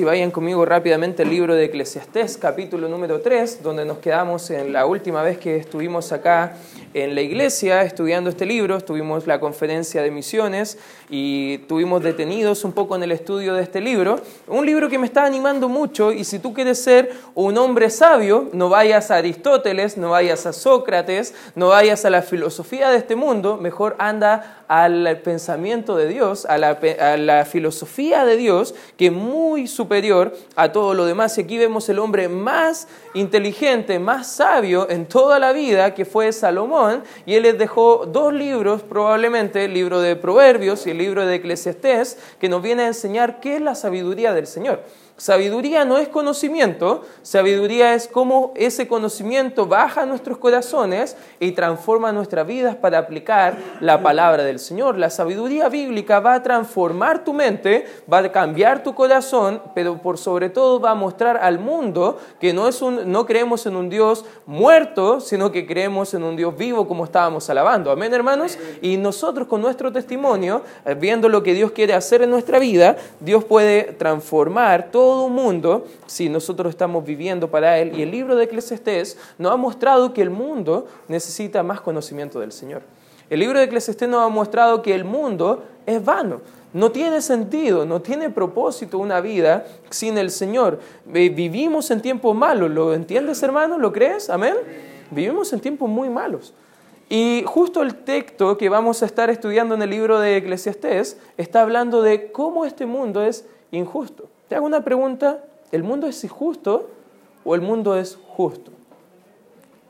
y vayan conmigo rápidamente al libro de Eclesiastés, capítulo número 3, donde nos quedamos en la última vez que estuvimos acá en la iglesia estudiando este libro, estuvimos la conferencia de misiones y estuvimos detenidos un poco en el estudio de este libro. Un libro que me está animando mucho y si tú quieres ser un hombre sabio, no vayas a Aristóteles, no vayas a Sócrates, no vayas a la filosofía de este mundo, mejor anda al pensamiento de Dios, a la, a la filosofía de Dios, que muy superior a todo lo demás. Y aquí vemos el hombre más inteligente, más sabio en toda la vida, que fue Salomón, y él les dejó dos libros, probablemente el libro de Proverbios y el libro de Eclesiastés, que nos viene a enseñar qué es la sabiduría del Señor. Sabiduría no es conocimiento, sabiduría es cómo ese conocimiento baja a nuestros corazones y transforma nuestras vidas para aplicar la palabra del Señor. La sabiduría bíblica va a transformar tu mente, va a cambiar tu corazón, pero por sobre todo va a mostrar al mundo que no, es un, no creemos en un Dios muerto, sino que creemos en un Dios vivo como estábamos alabando. Amén, hermanos. Y nosotros con nuestro testimonio, eh, viendo lo que Dios quiere hacer en nuestra vida, Dios puede transformar todo todo mundo si nosotros estamos viviendo para Él. Y el libro de Eclesiastés nos ha mostrado que el mundo necesita más conocimiento del Señor. El libro de Eclesiastés nos ha mostrado que el mundo es vano. No tiene sentido, no tiene propósito una vida sin el Señor. Vivimos en tiempos malos, ¿lo entiendes hermano? ¿Lo crees? Amén. Vivimos en tiempos muy malos. Y justo el texto que vamos a estar estudiando en el libro de Eclesiastés está hablando de cómo este mundo es injusto. Te hago una pregunta, ¿el mundo es injusto o el mundo es justo?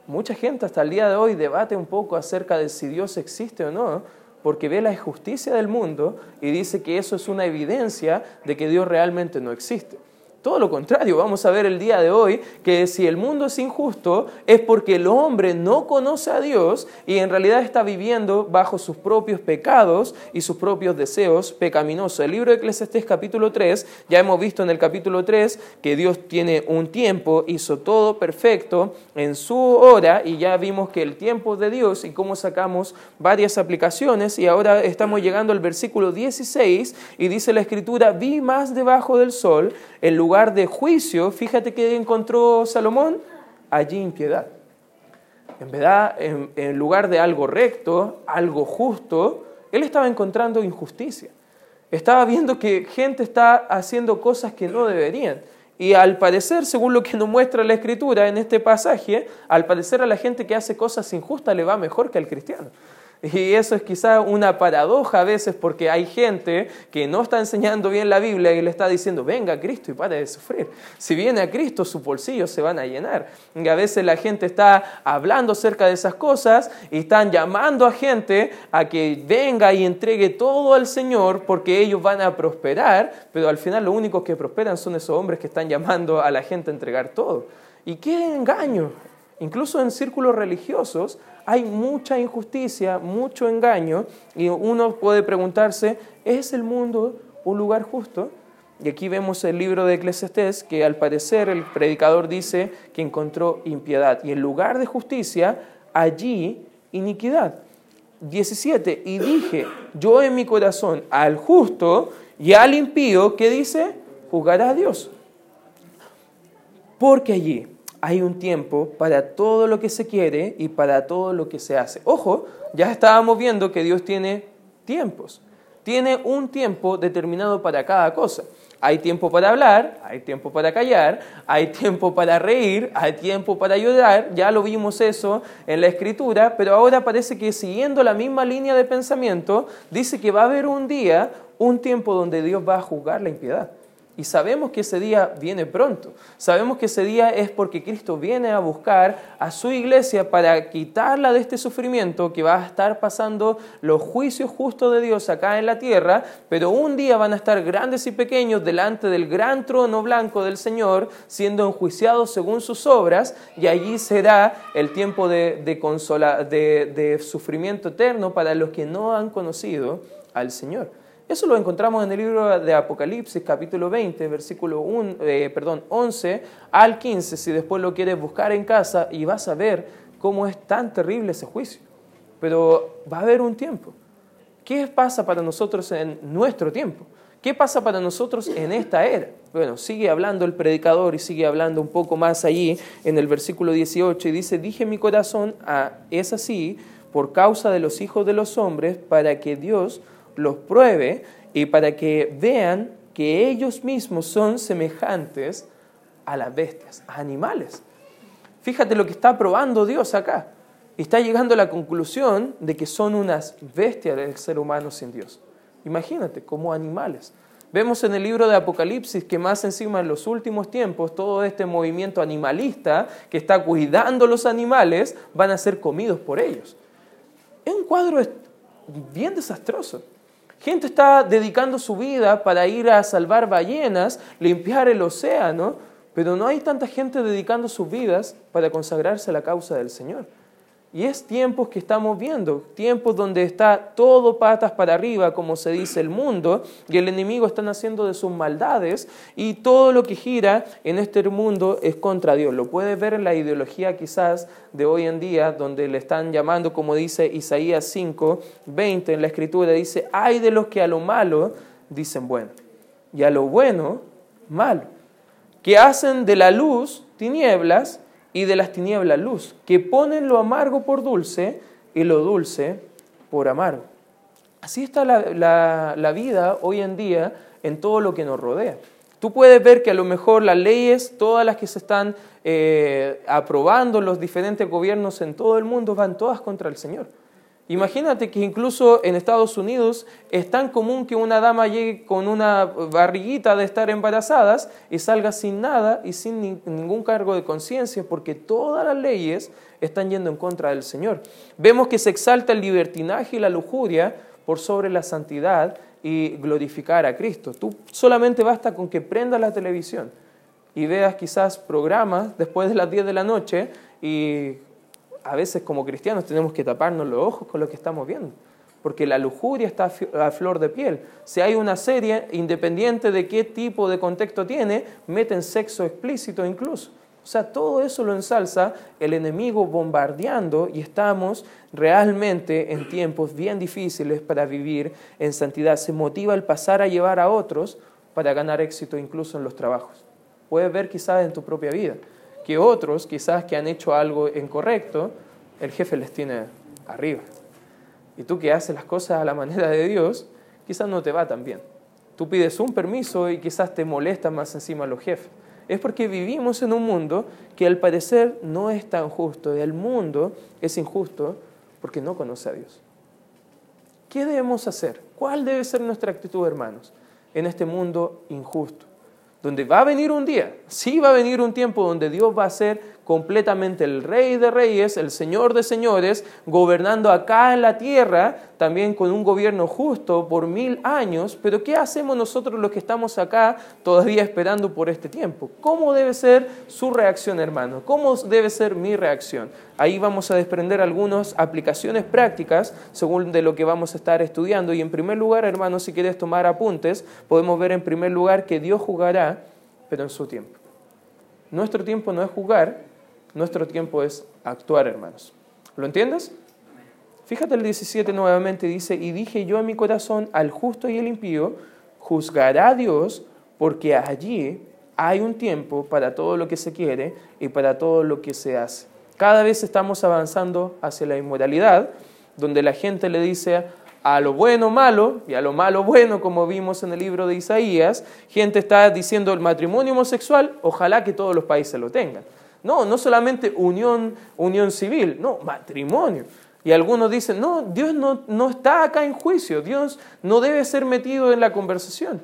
Mucha gente hasta el día de hoy debate un poco acerca de si Dios existe o no, porque ve la injusticia del mundo y dice que eso es una evidencia de que Dios realmente no existe. Todo lo contrario, vamos a ver el día de hoy que si el mundo es injusto es porque el hombre no conoce a Dios y en realidad está viviendo bajo sus propios pecados y sus propios deseos pecaminosos. El libro de Eclesiastés capítulo 3, ya hemos visto en el capítulo 3 que Dios tiene un tiempo, hizo todo perfecto en su hora y ya vimos que el tiempo de Dios y cómo sacamos varias aplicaciones y ahora estamos llegando al versículo 16 y dice la escritura, vi más debajo del sol en lugar de juicio, fíjate que encontró Salomón, allí impiedad. En verdad, en, en lugar de algo recto, algo justo, él estaba encontrando injusticia. Estaba viendo que gente está haciendo cosas que no deberían. Y al parecer, según lo que nos muestra la escritura en este pasaje, al parecer a la gente que hace cosas injustas le va mejor que al cristiano. Y eso es quizá una paradoja a veces porque hay gente que no está enseñando bien la Biblia y le está diciendo, venga a Cristo y pare de sufrir. Si viene a Cristo, sus bolsillos se van a llenar. Y a veces la gente está hablando acerca de esas cosas y están llamando a gente a que venga y entregue todo al Señor porque ellos van a prosperar, pero al final lo único que prosperan son esos hombres que están llamando a la gente a entregar todo. ¿Y qué engaño? Incluso en círculos religiosos hay mucha injusticia, mucho engaño, y uno puede preguntarse, ¿es el mundo un lugar justo? Y aquí vemos el libro de Eclesiastés que al parecer el predicador dice que encontró impiedad y en lugar de justicia, allí iniquidad. 17. Y dije, yo en mi corazón al justo y al impío, ¿qué dice? Juzgará a Dios. Porque allí hay un tiempo para todo lo que se quiere y para todo lo que se hace. Ojo, ya estábamos viendo que Dios tiene tiempos. Tiene un tiempo determinado para cada cosa. Hay tiempo para hablar, hay tiempo para callar, hay tiempo para reír, hay tiempo para ayudar. Ya lo vimos eso en la escritura, pero ahora parece que siguiendo la misma línea de pensamiento, dice que va a haber un día, un tiempo donde Dios va a juzgar la impiedad. Y sabemos que ese día viene pronto. Sabemos que ese día es porque Cristo viene a buscar a su iglesia para quitarla de este sufrimiento que va a estar pasando los juicios justos de Dios acá en la tierra, pero un día van a estar grandes y pequeños delante del gran trono blanco del Señor, siendo enjuiciados según sus obras, y allí será el tiempo de, de, de sufrimiento eterno para los que no han conocido al Señor. Eso lo encontramos en el libro de Apocalipsis, capítulo 20, versículo eh, perdón, 11 al 15, si después lo quieres buscar en casa y vas a ver cómo es tan terrible ese juicio. Pero va a haber un tiempo. ¿Qué pasa para nosotros en nuestro tiempo? ¿Qué pasa para nosotros en esta era? Bueno, sigue hablando el predicador y sigue hablando un poco más allí en el versículo 18 y dice, dije mi corazón, ah, es así, por causa de los hijos de los hombres, para que Dios los pruebe y para que vean que ellos mismos son semejantes a las bestias, a animales. Fíjate lo que está probando Dios acá. Está llegando a la conclusión de que son unas bestias del ser humano sin Dios. Imagínate, como animales. Vemos en el libro de Apocalipsis que más encima en los últimos tiempos todo este movimiento animalista que está cuidando los animales van a ser comidos por ellos. Es un cuadro bien desastroso. Gente está dedicando su vida para ir a salvar ballenas, limpiar el océano, pero no hay tanta gente dedicando sus vidas para consagrarse a la causa del Señor. Y es tiempos que estamos viendo, tiempos donde está todo patas para arriba, como se dice el mundo, y el enemigo está haciendo de sus maldades, y todo lo que gira en este mundo es contra Dios. Lo puedes ver en la ideología quizás de hoy en día, donde le están llamando, como dice Isaías 5, 20 en la escritura, dice, hay de los que a lo malo dicen bueno, y a lo bueno malo, que hacen de la luz tinieblas, y de las tinieblas luz, que ponen lo amargo por dulce y lo dulce por amargo. Así está la, vida hoy en día en todo lo que nos rodea. Tú puedes ver que a lo mejor las leyes, todas las que se están eh, aprobando los diferentes gobiernos en todo el mundo, van todas contra el Señor. Imagínate que incluso en Estados Unidos es tan común que una dama llegue con una barriguita de estar embarazadas y salga sin nada y sin ningún cargo de conciencia porque todas las leyes están yendo en contra del Señor. Vemos que se exalta el libertinaje y la lujuria por sobre la santidad y glorificar a Cristo. Tú solamente basta con que prendas la televisión y veas quizás programas después de las 10 de la noche y a veces como cristianos tenemos que taparnos los ojos con lo que estamos viendo, porque la lujuria está a flor de piel. Si hay una serie, independiente de qué tipo de contexto tiene, meten sexo explícito incluso. O sea, todo eso lo ensalza el enemigo bombardeando y estamos realmente en tiempos bien difíciles para vivir en santidad. Se motiva el pasar a llevar a otros para ganar éxito incluso en los trabajos. Puedes ver quizás en tu propia vida que otros, quizás que han hecho algo incorrecto, el jefe les tiene arriba. Y tú que haces las cosas a la manera de Dios, quizás no te va tan bien. Tú pides un permiso y quizás te molesta más encima los jefes. Es porque vivimos en un mundo que al parecer no es tan justo. El mundo es injusto porque no conoce a Dios. ¿Qué debemos hacer? ¿Cuál debe ser nuestra actitud, hermanos, en este mundo injusto? Donde va a venir un día, sí va a venir un tiempo donde Dios va a ser completamente el rey de reyes, el señor de señores, gobernando acá en la tierra, también con un gobierno justo por mil años. Pero ¿qué hacemos nosotros los que estamos acá todavía esperando por este tiempo? ¿Cómo debe ser su reacción, hermano? ¿Cómo debe ser mi reacción? Ahí vamos a desprender algunas aplicaciones prácticas según de lo que vamos a estar estudiando. Y en primer lugar, hermano, si quieres tomar apuntes, podemos ver en primer lugar que Dios jugará, pero en su tiempo. Nuestro tiempo no es jugar, nuestro tiempo es actuar, hermanos. ¿Lo entiendes? Fíjate el 17 nuevamente, dice, y dije yo en mi corazón, al justo y al impío, juzgará Dios, porque allí hay un tiempo para todo lo que se quiere y para todo lo que se hace. Cada vez estamos avanzando hacia la inmoralidad, donde la gente le dice a lo bueno malo y a lo malo bueno, como vimos en el libro de Isaías, gente está diciendo el matrimonio homosexual, ojalá que todos los países lo tengan. No, no solamente unión, unión civil, no, matrimonio. Y algunos dicen, no, Dios no, no está acá en juicio, Dios no debe ser metido en la conversación.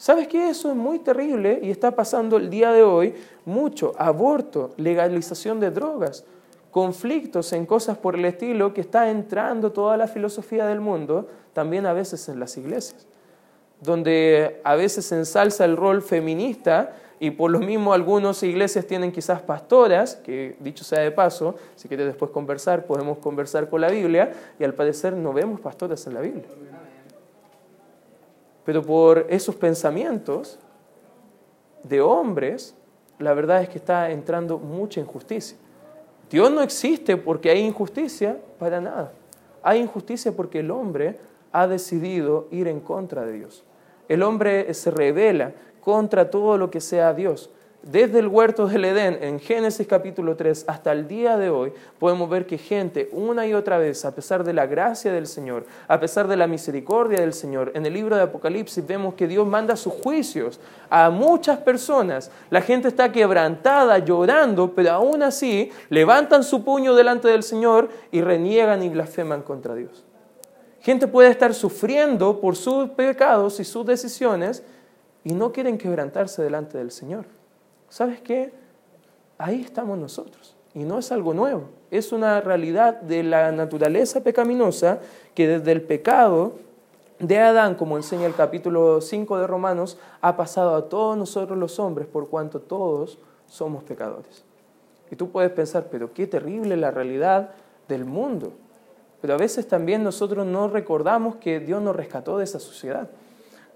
¿Sabes qué? Eso es muy terrible y está pasando el día de hoy mucho. Aborto, legalización de drogas, conflictos en cosas por el estilo que está entrando toda la filosofía del mundo, también a veces en las iglesias, donde a veces ensalza el rol feminista y por lo mismo algunas iglesias tienen quizás pastoras, que dicho sea de paso, si quieres después conversar, podemos conversar con la Biblia, y al parecer no vemos pastoras en la Biblia. Pero por esos pensamientos de hombres, la verdad es que está entrando mucha injusticia. Dios no existe porque hay injusticia para nada. Hay injusticia porque el hombre ha decidido ir en contra de Dios. el hombre se revela contra todo lo que sea Dios desde el huerto del Edén, en Génesis capítulo 3, hasta el día de hoy, podemos ver que gente una y otra vez, a pesar de la gracia del Señor, a pesar de la misericordia del Señor, en el libro de Apocalipsis vemos que Dios manda sus juicios a muchas personas. La gente está quebrantada, llorando, pero aún así levantan su puño delante del Señor y reniegan y blasfeman contra Dios. Gente puede estar sufriendo por sus pecados y sus decisiones y no quieren quebrantarse delante del Señor. ¿sabes qué? Ahí estamos nosotros. Y no es algo nuevo, es una realidad de la naturaleza pecaminosa que desde el pecado de Adán, como enseña el capítulo 5 de Romanos, ha pasado a todos nosotros los hombres por cuanto todos somos pecadores. Y tú puedes pensar, pero qué terrible la realidad del mundo. Pero a veces también nosotros no recordamos que Dios nos rescató de esa sociedad.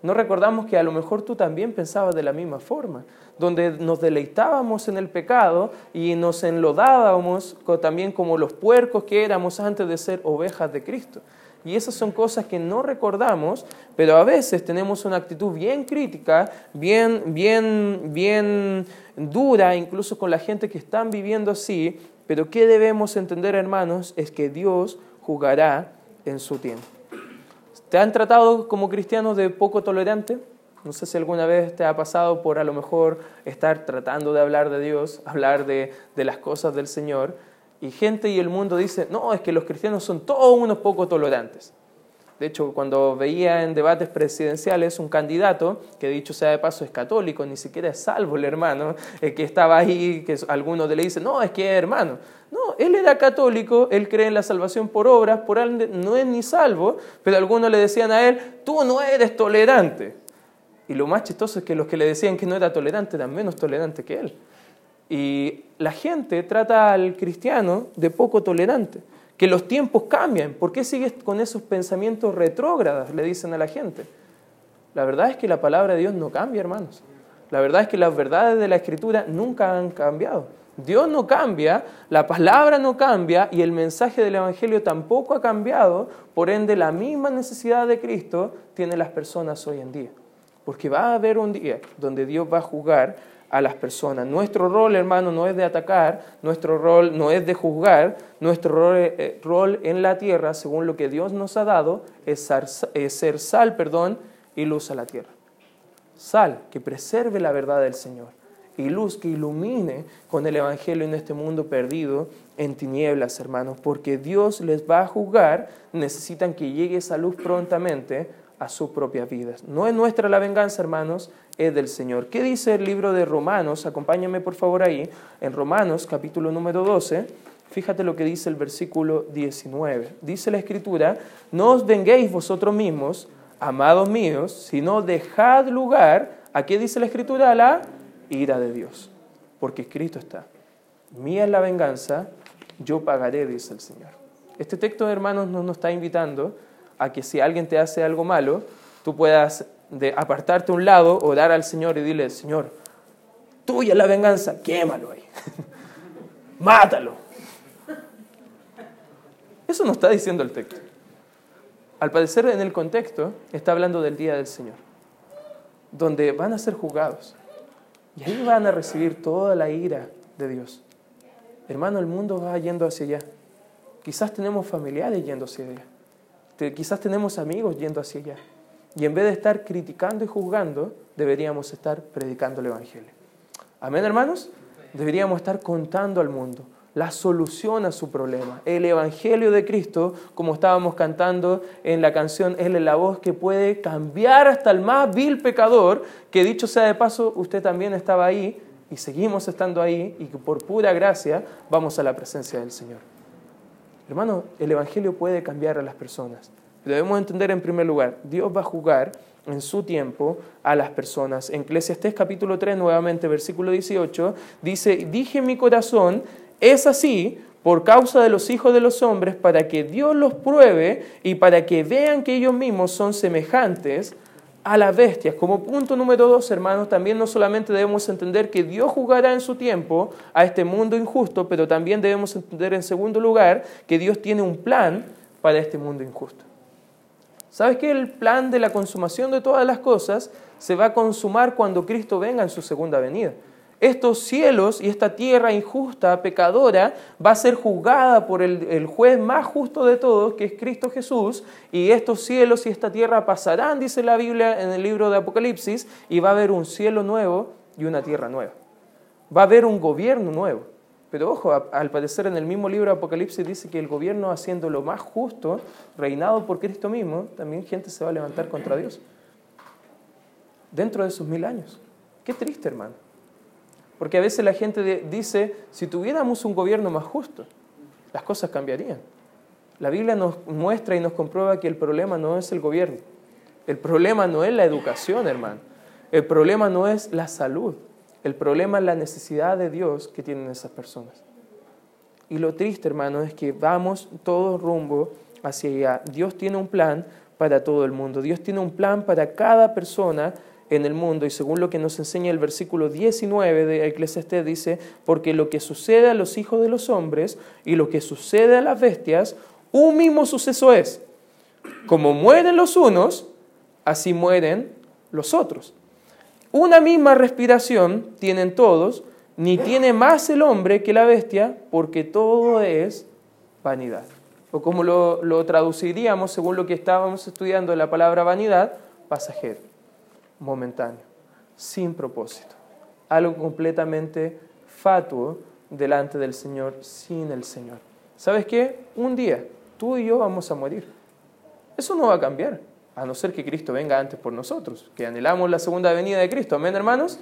No recordamos que a lo mejor tú también pensabas de la misma forma, donde nos deleitábamos en el pecado y nos enlodábamos también como los puercos que éramos antes de ser ovejas de Cristo. Y esas son cosas que no recordamos, pero a veces tenemos una actitud bien crítica, bien, bien, bien dura, incluso con la gente que están viviendo así. Pero ¿qué debemos entender, hermanos? Es que Dios jugará en su tiempo. ¿Te han tratado como cristianos de poco tolerante? No sé si alguna vez te ha pasado por a lo mejor estar tratando de hablar de Dios, hablar de, de las cosas del Señor, y gente y el mundo dice, no, es que los cristianos son todos unos poco tolerantes. De hecho, cuando veía en debates presidenciales un candidato, que dicho sea de paso es católico, ni siquiera es salvo el hermano, el que estaba ahí, que algunos le dicen, no, es que es hermano. No, él era católico, él cree en la salvación por obras, por él no es ni salvo, pero algunos le decían a él, tú no eres tolerante. Y lo más chistoso es que los que le decían que no era tolerante eran menos tolerantes que él. Y la gente trata al cristiano de poco tolerante que los tiempos cambian. ¿Por qué sigues con esos pensamientos retrógradas? Le dicen a la gente. La verdad es que la palabra de Dios no cambia, hermanos. La verdad es que las verdades de la Escritura nunca han cambiado. Dios no cambia, la palabra no cambia y el mensaje del Evangelio tampoco ha cambiado. Por ende, la misma necesidad de Cristo tienen las personas hoy en día. Porque va a haber un día donde Dios va a jugar a las personas. Nuestro rol, hermano, no es de atacar, nuestro rol no es de juzgar, nuestro eh, rol, en la tierra, según lo que Dios nos ha dado, es ser, sal perdón, y luz a la tierra. Sal que preserve la verdad del Señor y luz que ilumine con el Evangelio en este mundo perdido en tinieblas, hermanos, porque Dios les va a juzgar, necesitan que llegue esa luz prontamente a sus propias vidas. No es nuestra la venganza, hermanos, es del Señor. ¿Qué dice el libro de Romanos? Acompáñame por favor ahí, en Romanos capítulo número 12. Fíjate lo que dice el versículo 19. Dice la escritura, no os venguéis vosotros mismos, amados míos, sino dejad lugar, ¿a qué dice la escritura? A la ira de Dios. Porque escrito está, mía es la venganza, yo pagaré, dice el Señor. Este texto, hermanos, nos está invitando a que si alguien te hace algo malo, tú puedas de apartarte a un lado, orar al Señor y dile, Señor, tuya la venganza, quémalo ahí, mátalo. Eso no está diciendo el texto. Al parecer en el contexto está hablando del día del Señor, donde van a ser juzgados y ahí van a recibir toda la ira de Dios. Hermano, el mundo va yendo hacia allá. Quizás tenemos familiares yendo hacia allá. Quizás tenemos amigos yendo hacia allá. Y en vez de estar criticando y juzgando, deberíamos estar predicando el Evangelio. Amén, hermanos. Deberíamos estar contando al mundo la solución a su problema. El Evangelio de Cristo, como estábamos cantando en la canción, es la voz que puede cambiar hasta el más vil pecador, que dicho sea de paso, usted también estaba ahí y seguimos estando ahí y que por pura gracia vamos a la presencia del Señor. Hermano, el Evangelio puede cambiar a las personas. Debemos entender en primer lugar, Dios va a jugar en su tiempo a las personas. En Eclesiastés capítulo 3, nuevamente, versículo 18, dice, dije en mi corazón, es así por causa de los hijos de los hombres, para que Dios los pruebe y para que vean que ellos mismos son semejantes a las bestias. Como punto número dos, hermanos, también no solamente debemos entender que Dios jugará en su tiempo a este mundo injusto, pero también debemos entender en segundo lugar que Dios tiene un plan para este mundo injusto. ¿Sabes que el plan de la consumación de todas las cosas se va a consumar cuando Cristo venga en su segunda venida? Estos cielos y esta tierra injusta, pecadora, va a ser juzgada por el, el, juez más justo de todos, que es Cristo Jesús, y estos cielos y esta tierra pasarán, dice la Biblia en el libro de Apocalipsis, y va a haber un cielo nuevo y una tierra nueva. Va a haber un gobierno nuevo. Pero ojo, al parecer en el mismo libro Apocalipsis dice que el gobierno haciendo lo más justo, reinado por Cristo mismo, también gente se va a levantar contra Dios. Dentro de esos mil años. Qué triste, hermano. Porque a veces la gente dice, si tuviéramos un gobierno más justo, las cosas cambiarían. La Biblia nos muestra y nos comprueba que el problema no es el gobierno. El problema no es la educación, hermano. El problema no es la salud. El problema es la necesidad de Dios que tienen esas personas. Y lo triste, hermano, es que vamos todo rumbo hacia allá. Dios tiene un plan para todo el mundo. Dios tiene un plan para cada persona en el mundo. Y según lo que nos enseña el versículo 19 de Eclesiastés, dice, porque lo que sucede a los hijos de los hombres y lo que sucede a las bestias, un mismo suceso es. Como mueren los unos, así mueren los otros. Una misma respiración tienen todos, ni tiene más el hombre que la bestia, porque todo es vanidad. O como lo, traduciríamos según lo que estábamos estudiando la palabra vanidad, pasajero, momentáneo, sin propósito. Algo completamente fatuo delante del Señor, sin el Señor. ¿Sabes qué? Un día tú y yo vamos a morir. Eso no va a cambiar a no ser que Cristo venga antes por nosotros, que anhelamos la segunda venida de Cristo. Amén, hermanos.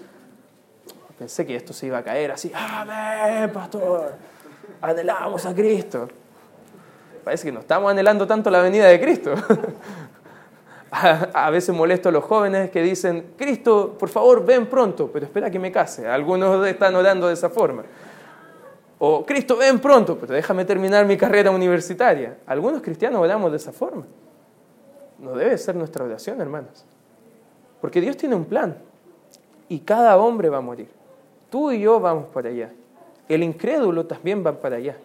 Pensé que esto se iba a caer así. Amén, pastor. Anhelamos a Cristo. Parece que no estamos anhelando tanto la venida de Cristo. A veces molesto a los jóvenes que dicen, Cristo, por favor, ven pronto, pero espera que me case. Algunos están orando de esa forma. O, Cristo, ven pronto, pero déjame terminar mi carrera universitaria. Algunos cristianos oramos de esa forma no debe ser nuestra oración, hermanos. Porque Dios tiene un plan y cada hombre va a morir. Tú y yo vamos para allá. El incrédulo también va para allá.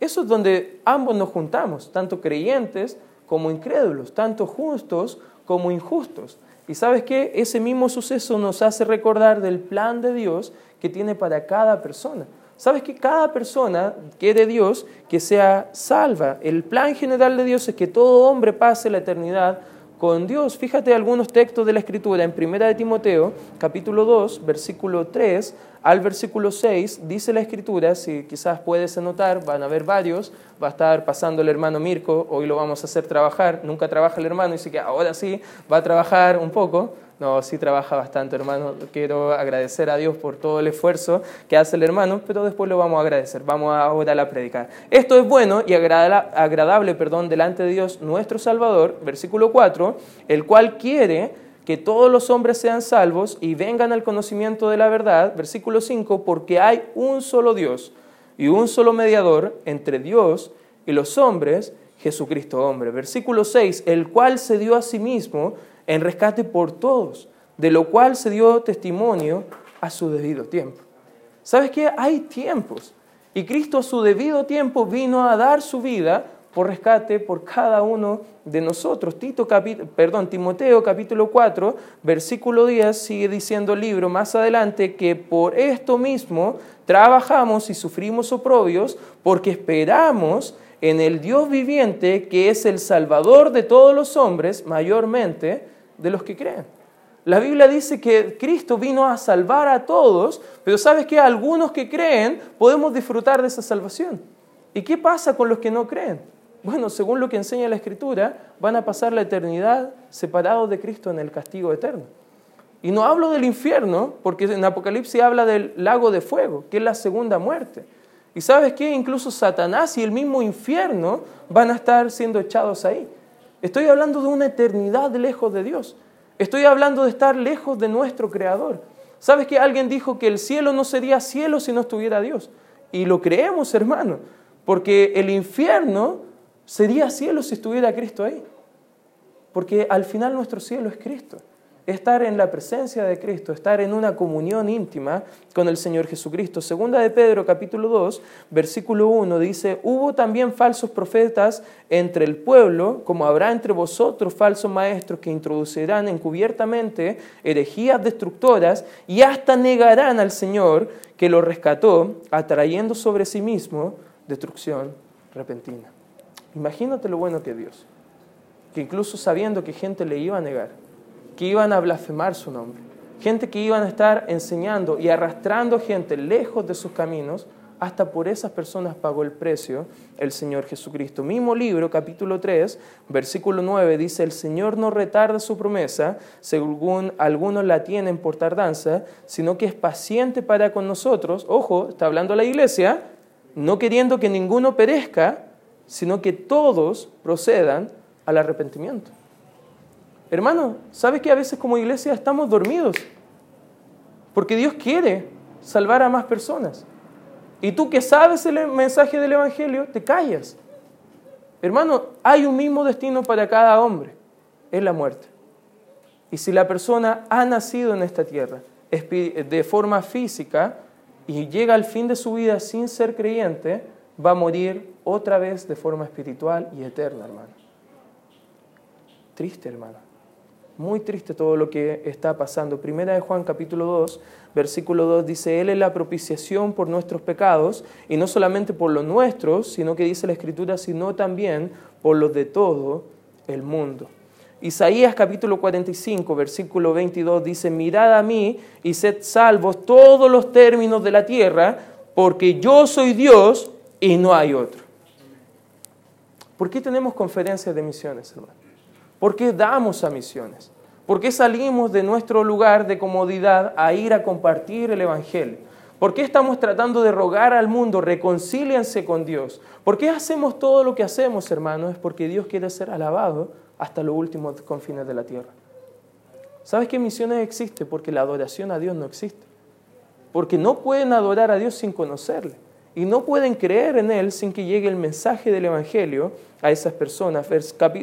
Eso es donde ambos nos juntamos, tanto creyentes como incrédulos, tanto justos como injustos. Y sabes qué? Ese mismo suceso nos hace recordar del plan de Dios que tiene para cada persona. Sabes que cada persona quiere Dios que sea salva. El plan general de Dios es que todo hombre pase la eternidad con Dios. Fíjate algunos textos de la Escritura en 1 de Timoteo, capítulo 2, versículo 3 al versículo 6, dice la Escritura, si quizás puedes anotar, van a haber varios, va a estar pasando el hermano Mirko, hoy lo vamos a hacer trabajar, nunca trabaja el hermano, dice que ahora sí va a trabajar un poco. No, sí trabaja bastante, hermano. Quiero agradecer a Dios por todo el esfuerzo que hace el hermano, pero después lo vamos a agradecer. Vamos ahora a predicar. Esto es bueno y agradable perdón, delante de Dios nuestro Salvador, versículo 4, el cual quiere que todos los hombres sean salvos y vengan al conocimiento de la verdad, versículo 5, porque hay un solo Dios y un solo mediador entre Dios y los hombres, Jesucristo hombre. Versículo 6, el cual se dio a sí mismo en rescate por todos, de lo cual se dio testimonio a su debido tiempo. ¿Sabes qué? Hay tiempos. Y Cristo a su debido tiempo vino a dar su vida por rescate por cada uno de nosotros. Tito perdón, Timoteo capítulo 4, versículo 10 sigue diciendo el libro más adelante que por esto mismo trabajamos y sufrimos oprobios porque esperamos en el Dios viviente que es el Salvador de todos los hombres, mayormente de los que creen. La Biblia dice que Cristo vino a salvar a todos, pero sabes que algunos que creen podemos disfrutar de esa salvación. ¿Y qué pasa con los que no creen? Bueno, según lo que enseña la Escritura, van a pasar la eternidad separados de Cristo en el castigo eterno. Y no hablo del infierno, porque en Apocalipsis habla del lago de fuego, que es la segunda muerte. Y sabes qué, incluso Satanás y el mismo infierno van a estar siendo echados ahí. Estoy hablando de una eternidad lejos de Dios. Estoy hablando de estar lejos de nuestro Creador. ¿Sabes que alguien dijo que el cielo no sería cielo si no estuviera Dios? Y lo creemos, hermano, porque el infierno sería cielo si estuviera Cristo ahí. Porque al final nuestro cielo es Cristo. Estar en la presencia de Cristo, estar en una comunión íntima con el Señor Jesucristo. Segunda de Pedro capítulo 2, versículo 1 dice, hubo también falsos profetas entre el pueblo, como habrá entre vosotros falsos maestros que introducirán encubiertamente herejías destructoras y hasta negarán al Señor que lo rescató, atrayendo sobre sí mismo destrucción repentina. Imagínate lo bueno que Dios, que incluso sabiendo que gente le iba a negar, que iban a blasfemar su nombre, gente que iban a estar enseñando y arrastrando gente lejos de sus caminos, hasta por esas personas pagó el precio el Señor Jesucristo. Mismo libro, capítulo 3, versículo 9, dice, el Señor no retarda su promesa, según algunos la tienen por tardanza, sino que es paciente para con nosotros, ojo, está hablando la iglesia, no queriendo que ninguno perezca, sino que todos procedan al arrepentimiento. Hermano, ¿sabes que a veces como iglesia estamos dormidos? Porque Dios quiere salvar a más personas. Y tú que sabes el mensaje del Evangelio, te callas. Hermano, hay un mismo destino para cada hombre, es la muerte. Y si la persona ha nacido en esta tierra de forma física y llega al fin de su vida sin ser creyente, va a morir otra vez de forma espiritual y eterna, hermano. Triste, hermano. Muy triste todo lo que está pasando. Primera de Juan capítulo 2, versículo 2 dice, Él es la propiciación por nuestros pecados, y no solamente por los nuestros, sino que dice la Escritura, sino también por los de todo el mundo. Isaías capítulo 45, versículo 22 dice, mirad a mí y sed salvos todos los términos de la tierra, porque yo soy Dios y no hay otro. ¿Por qué tenemos conferencias de misiones, hermano? ¿Por qué damos a misiones? ¿Por qué salimos de nuestro lugar de comodidad a ir a compartir el Evangelio? ¿Por qué estamos tratando de rogar al mundo, reconcíliense con Dios? ¿Por qué hacemos todo lo que hacemos, hermanos? Es porque Dios quiere ser alabado hasta los últimos confines de la tierra. ¿Sabes qué misiones existe? Porque la adoración a Dios no existe. Porque no pueden adorar a Dios sin conocerle y no pueden creer en Él sin que llegue el mensaje del Evangelio a esas personas.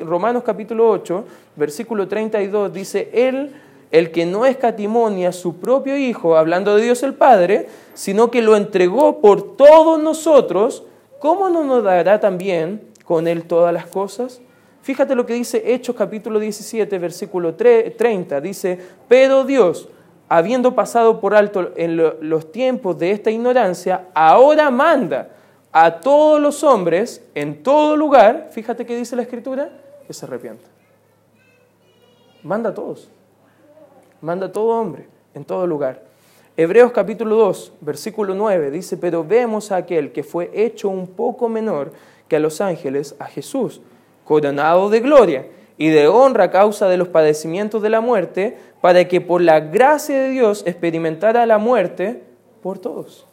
Romanos capítulo 8, versículo 32 dice, Él, el que no escatimonia a su propio Hijo, hablando de Dios el Padre, sino que lo entregó por todos nosotros, ¿cómo no nos dará también con Él todas las cosas? Fíjate lo que dice Hechos capítulo 17, versículo 30. Dice, pero Dios, habiendo pasado por alto en los tiempos de esta ignorancia, ahora manda a todos los hombres en todo lugar, fíjate que dice la escritura, que se arrepientan. Manda a todos. Manda a todo hombre en todo lugar. Hebreos capítulo 2, versículo 9 dice, pero vemos a aquel que fue hecho un poco menor que a los ángeles, a Jesús, coronado de gloria y de honra a causa de los padecimientos de la muerte, para que por la gracia de Dios experimentara la muerte por todos.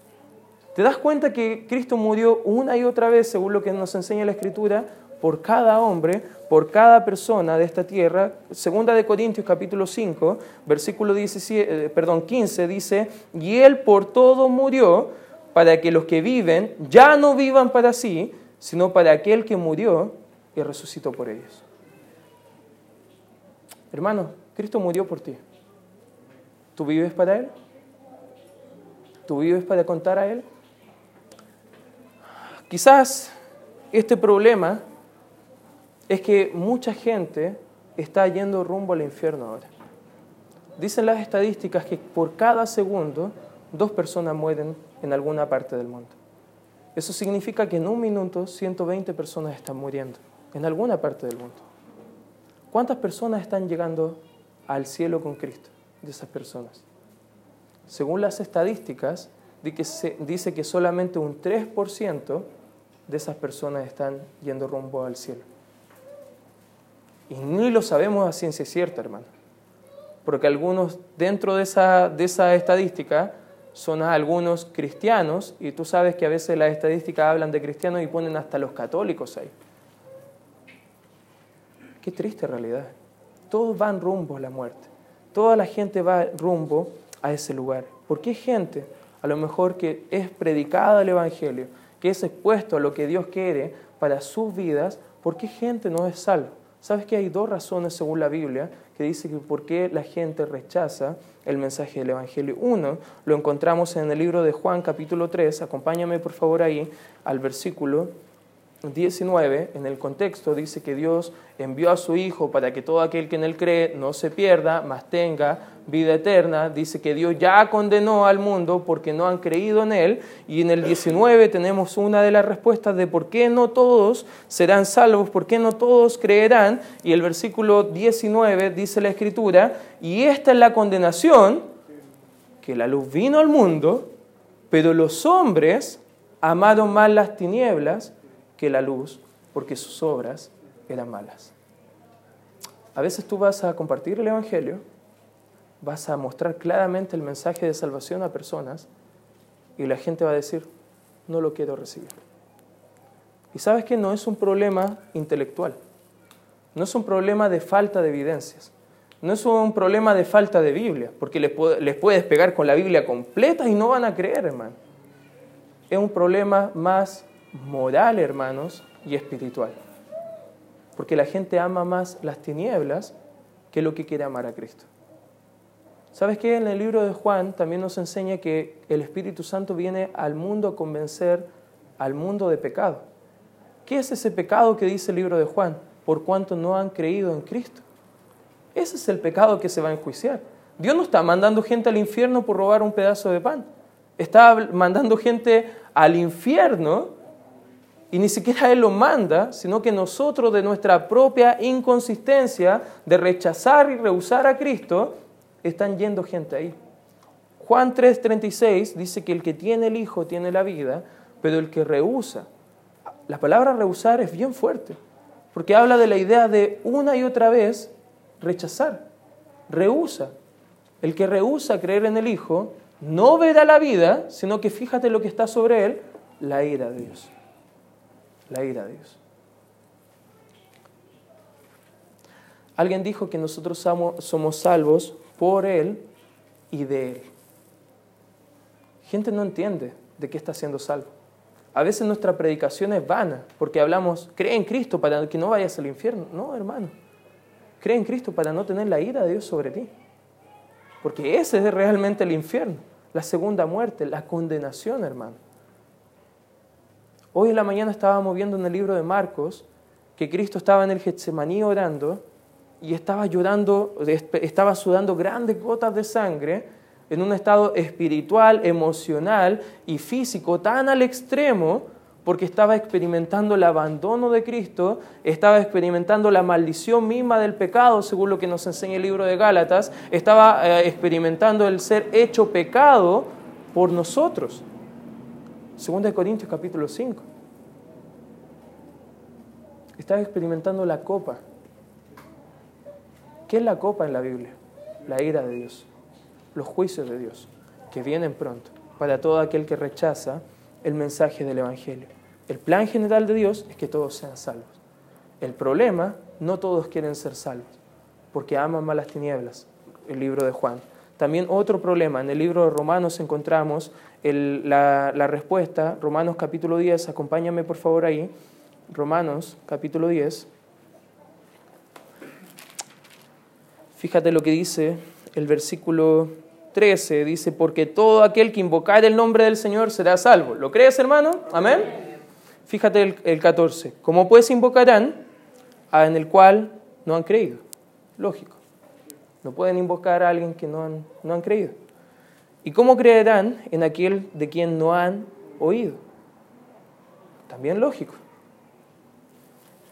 ¿Te das cuenta que Cristo murió una y otra vez, según lo que nos enseña la Escritura, por cada hombre, por cada persona de esta tierra? Segunda de Corintios capítulo 5, versículo 17, eh, perdón, 15 dice, y Él por todo murió para que los que viven ya no vivan para sí, sino para aquel que murió y resucitó por ellos. Hermano, Cristo murió por ti. ¿Tú vives para Él? ¿Tú vives para contar a Él? Quizás este problema es que mucha gente está yendo rumbo al infierno ahora. Dicen las estadísticas que por cada segundo dos personas mueren en alguna parte del mundo. Eso significa que en un minuto 120 personas están muriendo en alguna parte del mundo. ¿Cuántas personas están llegando al cielo con Cristo de esas personas? Según las estadísticas, dice que solamente un 3% de esas personas están yendo rumbo al cielo. Y ni lo sabemos a ciencia cierta, hermano. Porque algunos dentro de esa, de esa estadística son algunos cristianos, y tú sabes que a veces las estadísticas hablan de cristianos y ponen hasta los católicos ahí. Qué triste realidad. Todos van rumbo a la muerte. Toda la gente va rumbo a ese lugar. ¿Por qué gente, a lo mejor que es predicada el Evangelio, que es expuesto a lo que Dios quiere para sus vidas, ¿por qué gente no es salva? ¿Sabes que hay dos razones según la Biblia que dice que por qué la gente rechaza el mensaje del Evangelio? Uno, lo encontramos en el libro de Juan capítulo 3, acompáñame por favor ahí al versículo 19, en el contexto, dice que Dios envió a su Hijo para que todo aquel que en Él cree no se pierda, mas tenga vida eterna. Dice que Dios ya condenó al mundo porque no han creído en Él. Y en el 19 tenemos una de las respuestas de por qué no todos serán salvos, por qué no todos creerán. Y el versículo 19 dice la Escritura, y esta es la condenación, que la luz vino al mundo, pero los hombres amaron más las tinieblas la luz, porque sus obras eran malas. A veces tú vas a compartir el Evangelio, vas a mostrar claramente el mensaje de salvación a personas y la gente va a decir, no lo quiero recibir. Y sabes que no es un problema intelectual, no es un problema de falta de evidencias, no es un problema de falta de Biblia, porque les, les puedes pegar con la Biblia completa y no van a creer, hermano. Es un problema más moral, hermanos, y espiritual. Porque la gente ama más las tinieblas que lo que quiere amar a Cristo. ¿Sabes qué? En el libro de Juan también nos enseña que el Espíritu Santo viene al mundo a convencer al mundo de pecado. ¿Qué es ese pecado que dice el libro de Juan? Por cuanto no han creído en Cristo. Ese es el pecado que se va a enjuiciar. Dios no está mandando gente al infierno por robar un pedazo de pan. Está mandando gente al infierno y ni siquiera Él lo manda, sino que nosotros de nuestra propia inconsistencia de rechazar y rehusar a Cristo, están yendo gente ahí. Juan 3:36 dice que el que tiene el Hijo tiene la vida, pero el que rehúsa, la palabra rehusar es bien fuerte, porque habla de la idea de una y otra vez rechazar, rehúsa. El que rehúsa creer en el Hijo no verá la vida, sino que fíjate lo que está sobre él, la ira de Dios la ira de Dios. Alguien dijo que nosotros somos salvos por Él y de Él. Gente no entiende de qué está siendo salvo. A veces nuestra predicación es vana porque hablamos, cree en Cristo para que no vayas al infierno. No, hermano. Cree en Cristo para no tener la ira de Dios sobre ti. Porque ese es realmente el infierno, la segunda muerte, la condenación, hermano. Hoy en la mañana estábamos viendo en el libro de Marcos que Cristo estaba en el Getsemaní orando y estaba llorando, estaba sudando grandes gotas de sangre en un estado espiritual, emocional y físico tan al extremo porque estaba experimentando el abandono de Cristo, estaba experimentando la maldición misma del pecado, según lo que nos enseña el libro de Gálatas, estaba eh, experimentando el ser hecho pecado por nosotros. Segunda de Corintios capítulo 5. Estás experimentando la copa. ¿Qué es la copa en la Biblia? La ira de Dios, los juicios de Dios, que vienen pronto para todo aquel que rechaza el mensaje del Evangelio. El plan general de Dios es que todos sean salvos. El problema, no todos quieren ser salvos, porque aman malas tinieblas, el libro de Juan. También otro problema, en el libro de Romanos encontramos la, respuesta, Romanos capítulo 10, acompáñame por favor ahí, Romanos capítulo 10. Fíjate lo que dice el versículo 13, dice, porque todo aquel que invocar el nombre del Señor será salvo. ¿Lo crees, hermano? Amén. Fíjate el, el 14, como pues invocarán a en el cual no han creído. Lógico. No pueden invocar a alguien que no han, no han creído. ¿Y cómo creerán en aquel de quien no han oído? También lógico.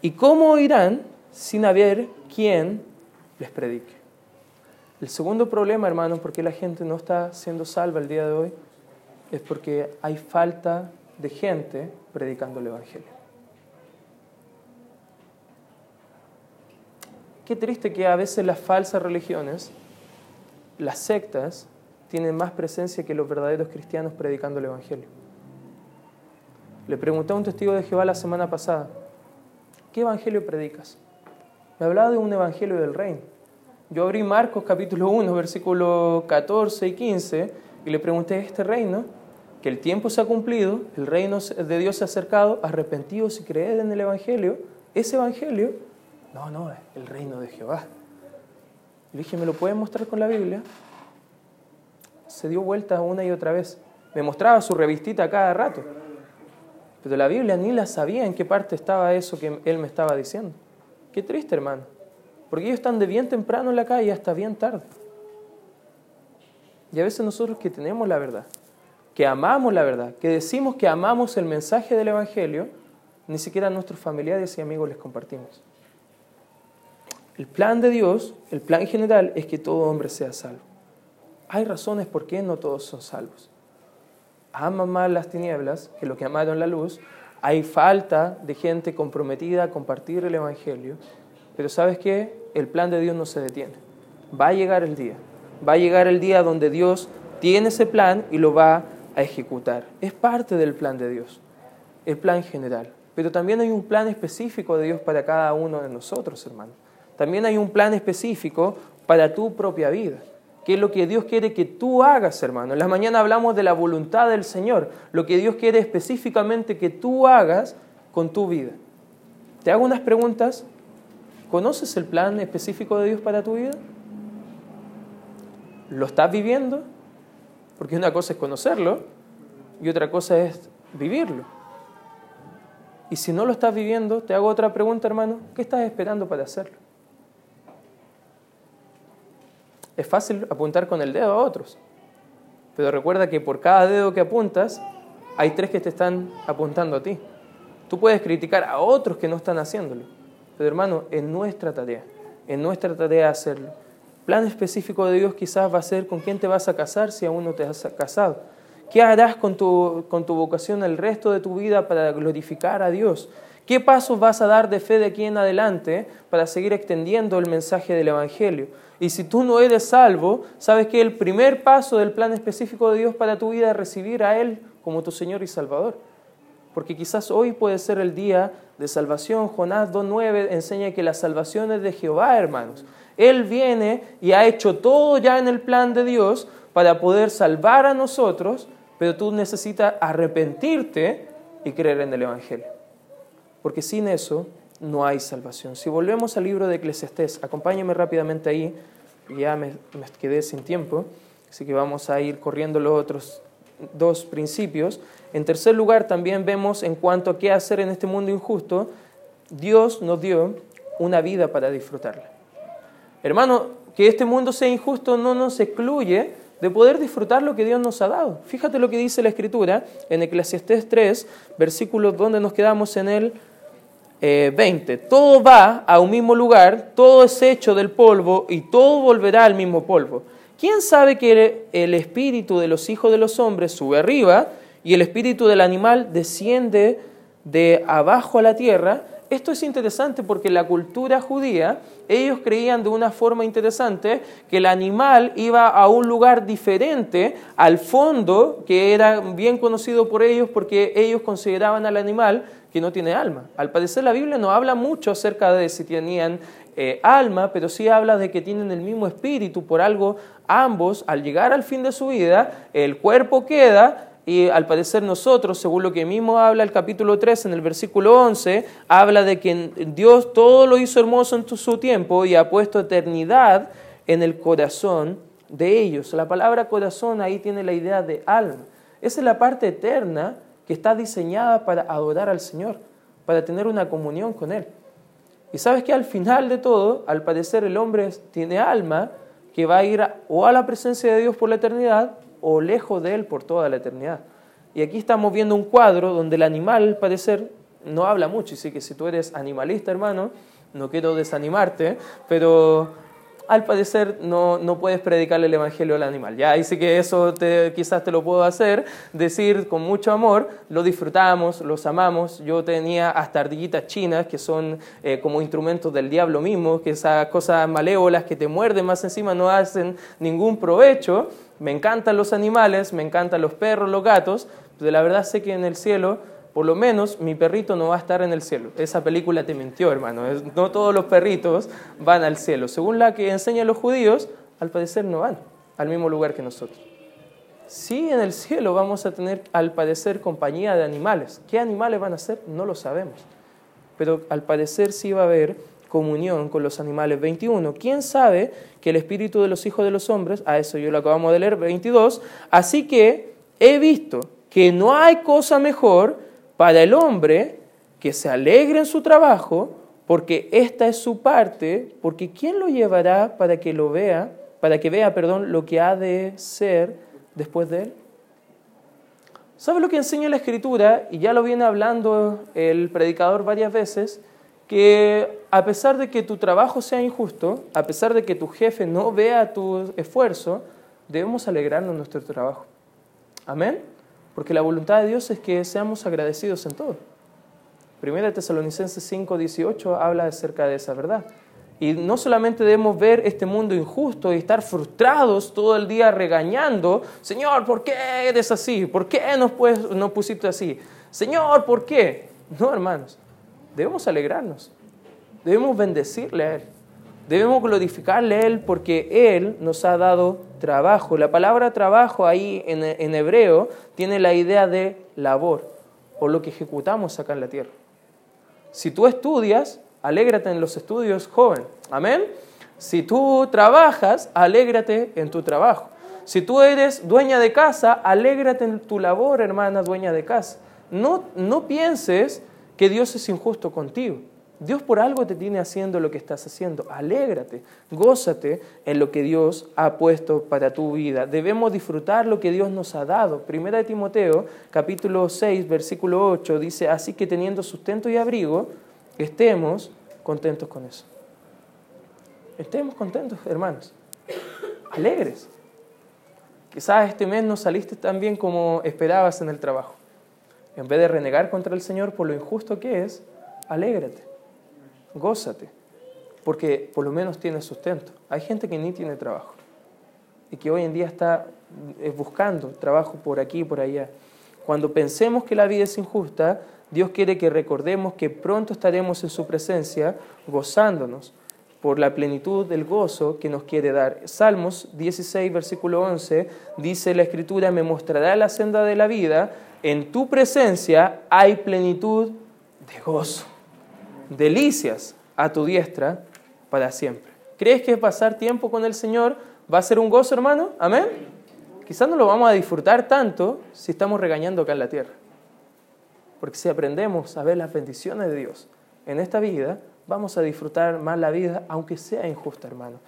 ¿Y cómo oirán sin haber quien les predique? El segundo problema, hermanos, por qué la gente no está siendo salva el día de hoy, es porque hay falta de gente predicando el Evangelio. Qué triste que a veces las falsas religiones, las sectas, tienen más presencia que los verdaderos cristianos predicando el Evangelio. Le pregunté a un testigo de Jehová la semana pasada, ¿qué Evangelio predicas? Me hablaba de un Evangelio del reino. Yo abrí Marcos capítulo 1, versículos 14 y 15, y le pregunté, ¿este reino? Que el tiempo se ha cumplido, el reino de Dios se ha acercado, arrepentidos y creed en el Evangelio, ese Evangelio No, no, el reino de Jehová. Le dije, ¿me lo puedes mostrar con la Biblia? Se dio vuelta una y otra vez. Me mostraba su revistita cada rato. Pero la Biblia ni la sabía en qué parte estaba eso que él me estaba diciendo. Qué triste, hermano. Porque ellos están de bien temprano en la calle hasta bien tarde. Y a veces nosotros que tenemos la verdad, que amamos la verdad, que decimos que amamos el mensaje del Evangelio, ni siquiera a nuestros familiares y amigos les compartimos. El plan de Dios, el plan general, es que todo hombre sea salvo. Hay razones por qué no todos son salvos. Aman más las tinieblas que lo que amaron la luz. Hay falta de gente comprometida a compartir el Evangelio. Pero sabes qué? El plan de Dios no se detiene. Va a llegar el día. Va a llegar el día donde Dios tiene ese plan y lo va a ejecutar. Es parte del plan de Dios, el plan general. Pero también hay un plan específico de Dios para cada uno de nosotros, hermano. También hay un plan específico para tu propia vida. ¿Qué es lo que Dios quiere que tú hagas, hermano? En la mañana hablamos de la voluntad del Señor, lo que Dios quiere específicamente que tú hagas con tu vida. Te hago unas preguntas. ¿Conoces el plan específico de Dios para tu vida? ¿Lo estás viviendo? Porque una cosa es conocerlo y otra cosa es vivirlo. Y si no lo estás viviendo, te hago otra pregunta, hermano. ¿Qué estás esperando para hacerlo? Es fácil apuntar con el dedo a otros, pero recuerda que por cada dedo que apuntas, hay tres que te están apuntando a ti. Tú puedes criticar a otros que no están haciéndolo, pero hermano, es nuestra tarea, es nuestra tarea hacerlo. Plan específico de Dios quizás va a ser con quién te vas a casar si aún no te has casado. ¿Qué harás con tu, con tu vocación el resto de tu vida para glorificar a Dios? ¿Qué pasos vas a dar de fe de aquí en adelante para seguir extendiendo el mensaje del Evangelio? Y si tú no eres salvo, sabes que el primer paso del plan específico de Dios para tu vida es recibir a Él como tu Señor y Salvador. Porque quizás hoy puede ser el día de salvación. Jonás 2.9 enseña que la salvación es de Jehová, hermanos. Él viene y ha hecho todo ya en el plan de Dios para poder salvar a nosotros pero tú necesitas arrepentirte y creer en el Evangelio. Porque sin eso no hay salvación. Si volvemos al libro de Eclesiastés, acompáñame rápidamente ahí, ya me, quedé sin tiempo, así que vamos a ir corriendo los otros dos principios. En tercer lugar, también vemos en cuanto a qué hacer en este mundo injusto, Dios nos dio una vida para disfrutarla. Hermano, que este mundo sea injusto no nos excluye de poder disfrutar lo que Dios nos ha dado. Fíjate lo que dice la Escritura en Eclesiastés 3, versículos donde nos quedamos en el 20. Eh, todo va a un mismo lugar, todo es hecho del polvo y todo volverá al mismo polvo. ¿Quién sabe que el espíritu de los hijos de los hombres sube arriba y el espíritu del animal desciende de abajo a la tierra? Esto es interesante porque la cultura judía, ellos creían de una forma interesante que el animal iba a un lugar diferente al fondo, que era bien conocido por ellos porque ellos consideraban al animal que no tiene alma. Al parecer la Biblia no habla mucho acerca de si tenían eh, alma, pero sí habla de que tienen el mismo espíritu, por algo ambos, al llegar al fin de su vida, el cuerpo queda y al parecer nosotros, según lo que mismo habla el capítulo 3 en el versículo 11, habla de que Dios todo lo hizo hermoso en su tiempo y ha puesto eternidad en el corazón de ellos. La palabra corazón ahí tiene la idea de alma. Esa es la parte eterna que está diseñada para adorar al Señor, para tener una comunión con Él. Y sabes que al final de todo, al parecer el hombre tiene alma que va a ir o a la presencia de Dios por la eternidad o lejos de Él por toda la eternidad. Y aquí estamos viendo un cuadro donde el animal, al parecer, no habla mucho. Y sí que si tú eres animalista, hermano, no quiero desanimarte, pero al parecer no, no, puedes predicarle el evangelio al animal. Ya dice que eso te, quizás te lo puedo hacer, decir con mucho amor, lo disfrutamos, los amamos. Yo tenía hasta ardillitas chinas que son eh, como instrumentos del diablo mismo, que esas cosas malévolas que te muerden más encima no hacen ningún provecho. Me encantan los animales, me encantan los perros, los gatos, pero la verdad sé que en el cielo por lo menos mi perrito no va a estar en el cielo. Esa película te mintió, hermano. No todos los perritos van al cielo. Según la que enseñan los judíos, al parecer no van al mismo lugar que nosotros. Sí, en el cielo vamos a tener, al parecer, compañía de animales. ¿Qué animales van a ser? No lo sabemos. Pero al parecer sí va a haber comunión con los animales. 21. ¿Quién sabe que el espíritu de los hijos de los hombres, a eso yo lo acabamos de leer, 22, así que he visto que no hay cosa mejor para el hombre que se alegre en su trabajo, porque esta es su parte, porque ¿quién lo llevará para que lo vea, para que vea, perdón, lo que ha de ser después de él? ¿Sabe lo que enseña la Escritura? Y ya lo viene hablando el predicador varias veces, que a pesar de que tu trabajo sea injusto, a pesar de que tu jefe no vea tu esfuerzo, debemos alegrarnos en nuestro trabajo. Amén. Porque la voluntad de Dios es que seamos agradecidos en todo. Primera Tesalonicenses 5, 18 habla acerca de esa verdad. Y no solamente debemos ver este mundo injusto y estar frustrados todo el día regañando, Señor, ¿por qué eres así? ¿Por qué nos, pues, nos pusiste así? Señor, ¿por qué? No, hermanos, debemos alegrarnos, debemos bendecirle a Él, debemos glorificarle a Él porque Él nos ha dado trabajo. La palabra trabajo ahí en, en hebreo tiene la idea de labor o lo que ejecutamos acá en la tierra. Si tú estudias, alégrate en los estudios, joven. Amén. Si tú trabajas, alégrate en tu trabajo. Si tú eres dueña de casa, alégrate en tu labor, hermana dueña de casa. No, no pienses que Dios es injusto contigo. Dios por algo te tiene haciendo lo que estás haciendo. Alégrate, gózate en lo que Dios ha puesto para tu vida. Debemos disfrutar lo que Dios nos ha dado. Primera de Timoteo, capítulo 6, versículo 8, dice, así que teniendo sustento y abrigo, estemos contentos con eso. Estemos contentos, hermanos. Alegres. Quizás este mes no saliste tan bien como esperabas en el trabajo. En vez de renegar contra el Señor por lo injusto que es, alégrate, gózate, porque por lo menos tienes sustento. Hay gente que ni tiene trabajo y que hoy en día está eh, buscando trabajo por aquí y por allá. Cuando pensemos que la vida es injusta, Dios quiere que recordemos que pronto estaremos en su presencia gozándonos por la plenitud del gozo que nos quiere dar. Salmos 16, versículo 11, dice la Escritura, me mostrará la senda de la vida, en tu presencia hay plenitud de gozo, delicias a tu diestra para siempre. ¿Crees que pasar tiempo con el Señor va a ser un gozo, hermano? Amén. Quizás no lo vamos a disfrutar tanto si estamos regañando acá en la tierra. Porque si aprendemos a ver las bendiciones de Dios en esta vida, vamos a disfrutar más la vida, aunque sea injusta, hermano.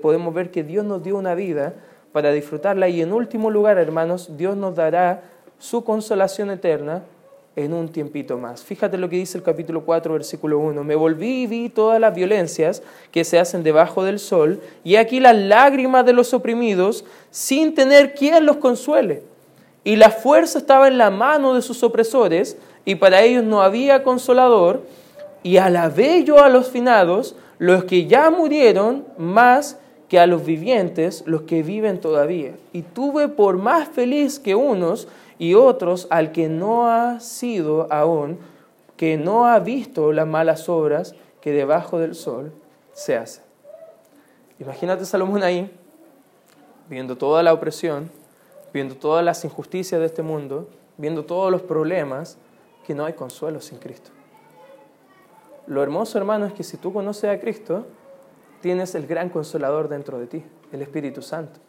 Podemos ver que Dios nos dio una vida para disfrutarla y en último lugar, hermanos, Dios nos dará su consolación eterna en un tiempito más. Fíjate lo que dice el capítulo 4, versículo 1. Me volví y vi todas las violencias que se hacen debajo del sol, y aquí las lágrimas de los oprimidos, sin tener quien los consuele y la fuerza estaba en la mano de sus opresores, y para ellos no había consolador, y alabé yo a los finados, los que ya murieron, más que a los vivientes, los que viven todavía. Y tuve por más feliz que unos y otros al que no ha sido aún, que no ha visto las malas obras que debajo del sol se hacen. Imagínate Salomón ahí, viendo toda la opresión, viendo todas las injusticias de este mundo, viendo todos los problemas, que no hay consuelo sin Cristo. Lo hermoso, hermano, es que si tú conoces a Cristo, tienes el gran consolador dentro de ti, el Espíritu Santo.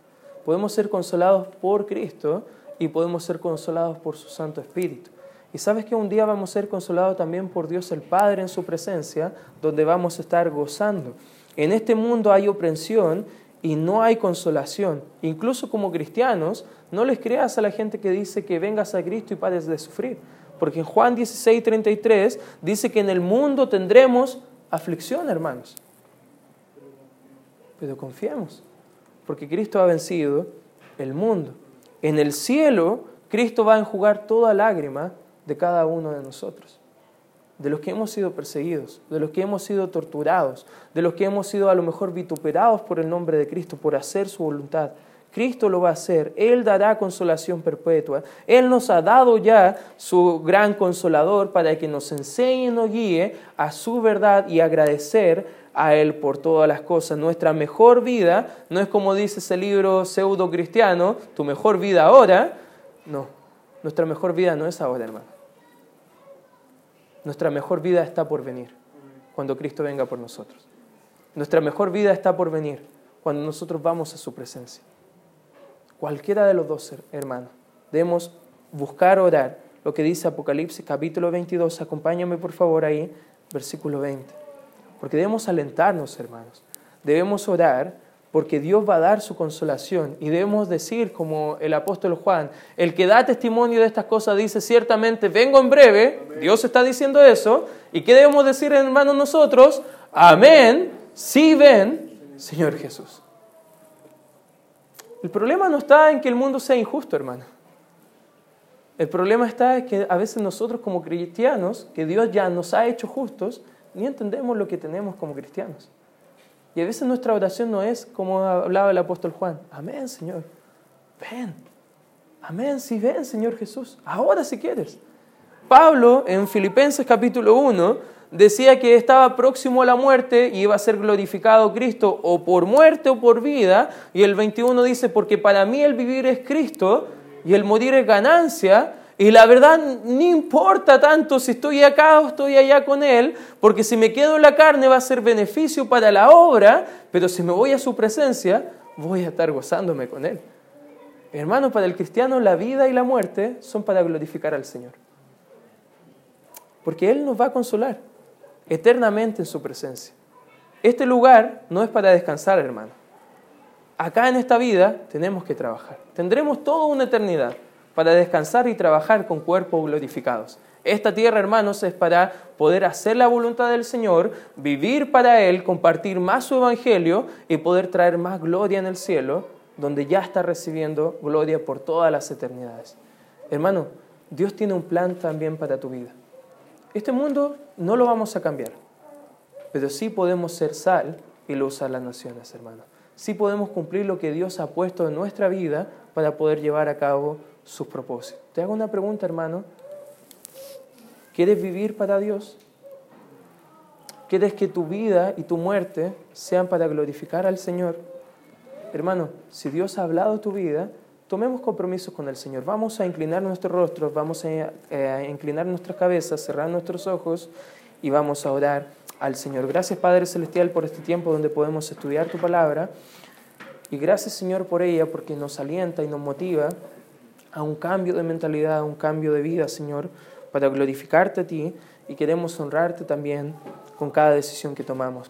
Podemos ser consolados por Cristo y podemos ser consolados por su Santo Espíritu. Y sabes que un día vamos a ser consolados también por Dios el Padre en su presencia, donde vamos a estar gozando. En este mundo hay opresión y no hay consolación. Incluso como cristianos, no les creas a la gente que dice que vengas a Cristo y pares de sufrir. Porque en Juan 16, 33 dice que en el mundo tendremos aflicción, hermanos. Pero confiemos, porque Cristo ha vencido el mundo. En el cielo, Cristo va a enjugar toda lágrima de cada uno de nosotros de los que hemos sido perseguidos, de los que hemos sido torturados, de los que hemos sido a lo mejor vituperados por el nombre de Cristo, por hacer su voluntad. Cristo lo va a hacer, Él dará consolación perpetua. Él nos ha dado ya su gran consolador para que nos enseñe y nos guíe a su verdad y agradecer a Él por todas las cosas. Nuestra mejor vida no es como dice ese libro pseudo cristiano, tu mejor vida ahora. No, nuestra mejor vida no es ahora, hermano. Nuestra mejor vida está por venir. cuando Cristo venga por nosotros. Nuestra mejor vida está por venir cuando nosotros vamos a su presencia. Cualquiera de los dos, hermanos, debemos buscar orar. Lo que dice Apocalipsis capítulo 22, acompáñame por favor ahí, versículo 20. Porque debemos alentarnos, hermanos. Debemos orar porque Dios va a dar su consolación. Y debemos decir, como el apóstol Juan, el que da testimonio de estas cosas dice ciertamente, vengo en breve, Dios está diciendo eso. ¿Y qué debemos decir, hermanos, nosotros? Amén, sí ven, Señor Jesús. El problema no está en que el mundo sea injusto, hermano. El problema está en que a veces nosotros como cristianos, que Dios ya nos ha hecho justos, ni entendemos lo que tenemos como cristianos. Y a veces nuestra oración no es como hablaba el apóstol Juan. Amén, Señor. Ven. Amén, sí, ven, Señor Jesús. Ahora si quieres. Pablo en Filipenses capítulo 1 decía que estaba próximo a la muerte y iba a ser glorificado Cristo o por muerte o por vida. Y el 21 dice, porque para mí el vivir es Cristo y el morir es ganancia. Y la verdad, no importa tanto si estoy acá o estoy allá con Él, porque si me quedo en la carne va a ser beneficio para la obra, pero si me voy a su presencia, voy a estar gozándome con Él. Hermano, para el cristiano la vida y la muerte son para glorificar al Señor. Porque Él nos va a consolar eternamente en su presencia. Este lugar no es para descansar, hermano. Acá en esta vida tenemos que trabajar. Tendremos toda una eternidad para descansar y trabajar con cuerpos glorificados. Esta tierra, hermanos, es para poder hacer la voluntad del Señor, vivir para Él, compartir más su evangelio y poder traer más gloria en el cielo, donde ya está recibiendo gloria por todas las eternidades. Hermano, Dios tiene un plan también para tu vida. Este mundo no lo vamos a cambiar, pero sí podemos ser sal y lo usar las naciones, hermano. Sí podemos cumplir lo que Dios ha puesto en nuestra vida para poder llevar a cabo sus propósitos. Te hago una pregunta, hermano. ¿Quieres vivir para Dios? ¿Quieres que tu vida y tu muerte sean para glorificar al Señor? Hermano, si Dios ha hablado tu vida, tomemos compromisos con el Señor. Vamos a inclinar nuestros rostros, vamos a, a inclinar nuestras cabezas, cerrar nuestros ojos y vamos a orar al Señor. Gracias Padre Celestial por este tiempo donde podemos estudiar tu palabra. Y gracias Señor por ella porque nos alienta y nos motiva a un cambio de mentalidad, a un cambio de vida, Señor, para glorificarte a ti y queremos honrarte también con cada decisión que tomamos.